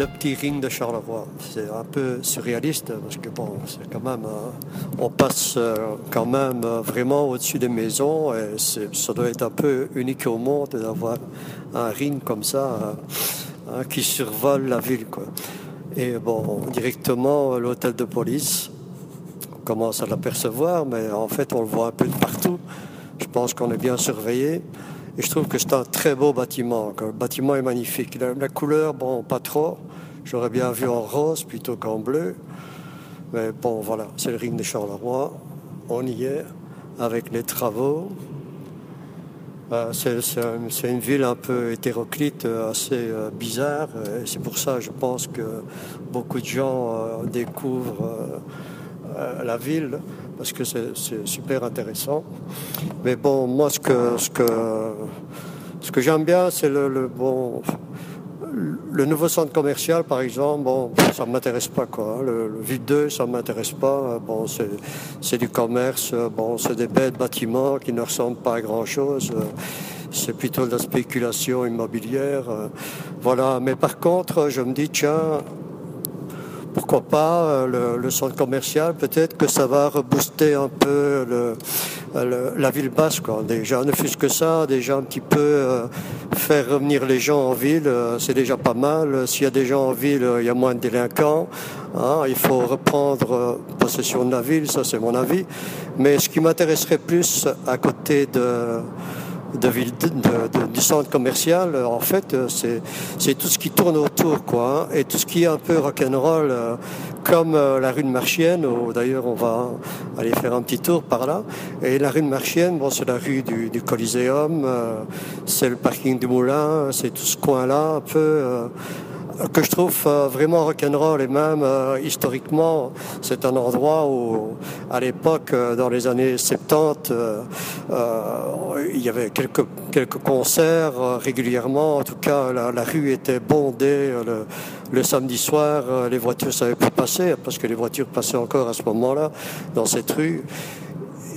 le petit ring de Charleroi. C'est un peu surréaliste parce que bon, c'est quand même, euh, on passe euh, quand même euh, vraiment au-dessus des maisons et ça doit être un peu unique au monde d'avoir un ring comme ça hein, qui survole la ville. Et bon, directement l'hôtel de police, on commence à l'apercevoir, mais en fait on le voit un peu de partout. Je pense qu'on est bien surveillé. Et je trouve que c'est un très beau bâtiment. Le bâtiment est magnifique. La, couleur, bon, pas trop. J'aurais bien vu en rose plutôt qu'en bleu. Mais bon, voilà, c'est le ring de Charleroi. On y est avec les travaux. Euh, c'est une ville un peu hétéroclite, assez euh, bizarre. Et c'est pour ça, je pense que beaucoup de gens euh, découvrent la ville parce que c'est super intéressant. Mais bon, moi, ce que, j'aime bien, c'est le, bon, le nouveau centre commercial, par exemple, bon, ça ne m'intéresse pas, quoi. Le, le Ville 2, ça ne m'intéresse pas. Bon, c'est du commerce, bon, c'est des bêtes bâtiments qui ne ressemblent pas à grand-chose. C'est plutôt de la spéculation immobilière. Voilà. Mais par contre, je me dis, tiens, pourquoi pas euh, le, centre commercial, peut-être que ça va rebooster un peu la ville basse. Quoi. Déjà, ne fût-ce que ça, déjà un petit peu euh, faire revenir les gens en ville, euh, c'est déjà pas mal. S'il y a des gens en ville, il y a moins de délinquants. Hein. il faut reprendre possession de la ville, ça c'est mon avis. Mais ce qui m'intéresserait plus à côté de de ville, du centre commercial, euh, en fait, euh, c'est tout ce qui tourne autour, quoi, hein, et tout ce qui est un peu rock'n'roll, euh, comme la rue de Marchienne, où d'ailleurs on va aller faire un petit tour par là. Et la rue de Marchienne, bon, c'est la rue du, du Coliseum, c'est le parking du Moulin, c'est tout ce coin-là, un peu que je trouve euh, vraiment rock'n'roll et même euh, historiquement, c'est un endroit où, à l'époque, euh, dans les années 70, il y avait quelques, quelques concerts régulièrement. En tout cas, la, rue était bondée le, le samedi soir. les voitures ne savaient plus passer parce que les voitures passaient encore à ce moment-là dans cette rue.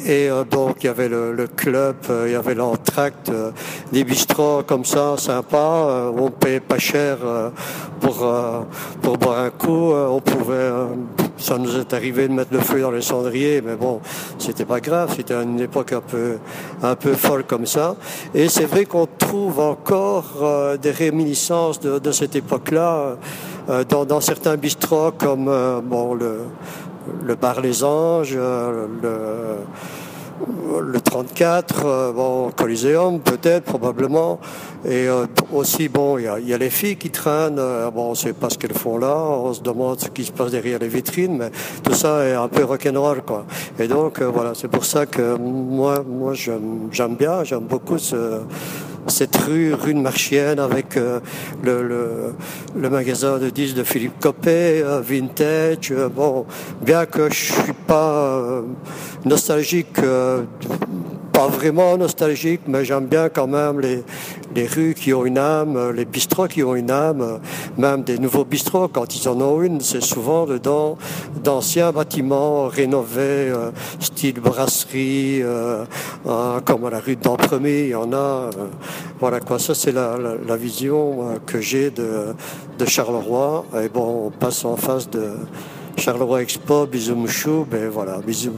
Et euh, donc il y avait le, club, euh, il y avait l'entracte, euh, des bistrots comme ça, sympa. on payait pas cher pour pour boire un coup. on pouvait, ça nous est arrivé de mettre le feu dans les cendriers, mais bon, c'était pas grave. C'était une époque un peu un peu folle comme ça. Et c'est vrai qu'on trouve encore des réminiscences de, de cette époque-là dans, dans certains bistrots comme bon le le bar Les Anges, euh, le, le 34, euh, bon, Coliseum peut-être, probablement. Et euh, aussi, bon, il y a, les filles qui traînent, bon, on sait pas ce qu'elles font là, on se demande ce qui se passe derrière les vitrines, mais tout ça est un peu rock'n'roll, quoi. Et donc, voilà, c'est pour ça que moi, moi j'aime bien, j'aime beaucoup ce cette rue, rue de Marchienne, avec euh, le, magasin de disques de Philippe Copé, euh, Vintage. Euh, bon, bien que je suis pas nostalgique pas vraiment nostalgique, mais j'aime bien quand même les, les rues qui ont une âme, les bistrots qui ont une âme, même des nouveaux bistrots, quand ils en ont une, c'est souvent dedans d'anciens bâtiments rénovés, euh, style brasserie, euh, hein, comme à la rue d'Empremé, il y en a. Euh, voilà quoi, ça c'est la, la, vision que j'ai de, de Charleroi. Et bon, on passe en face de Charleroi Expo, bisous mouchou, ben voilà, bisous.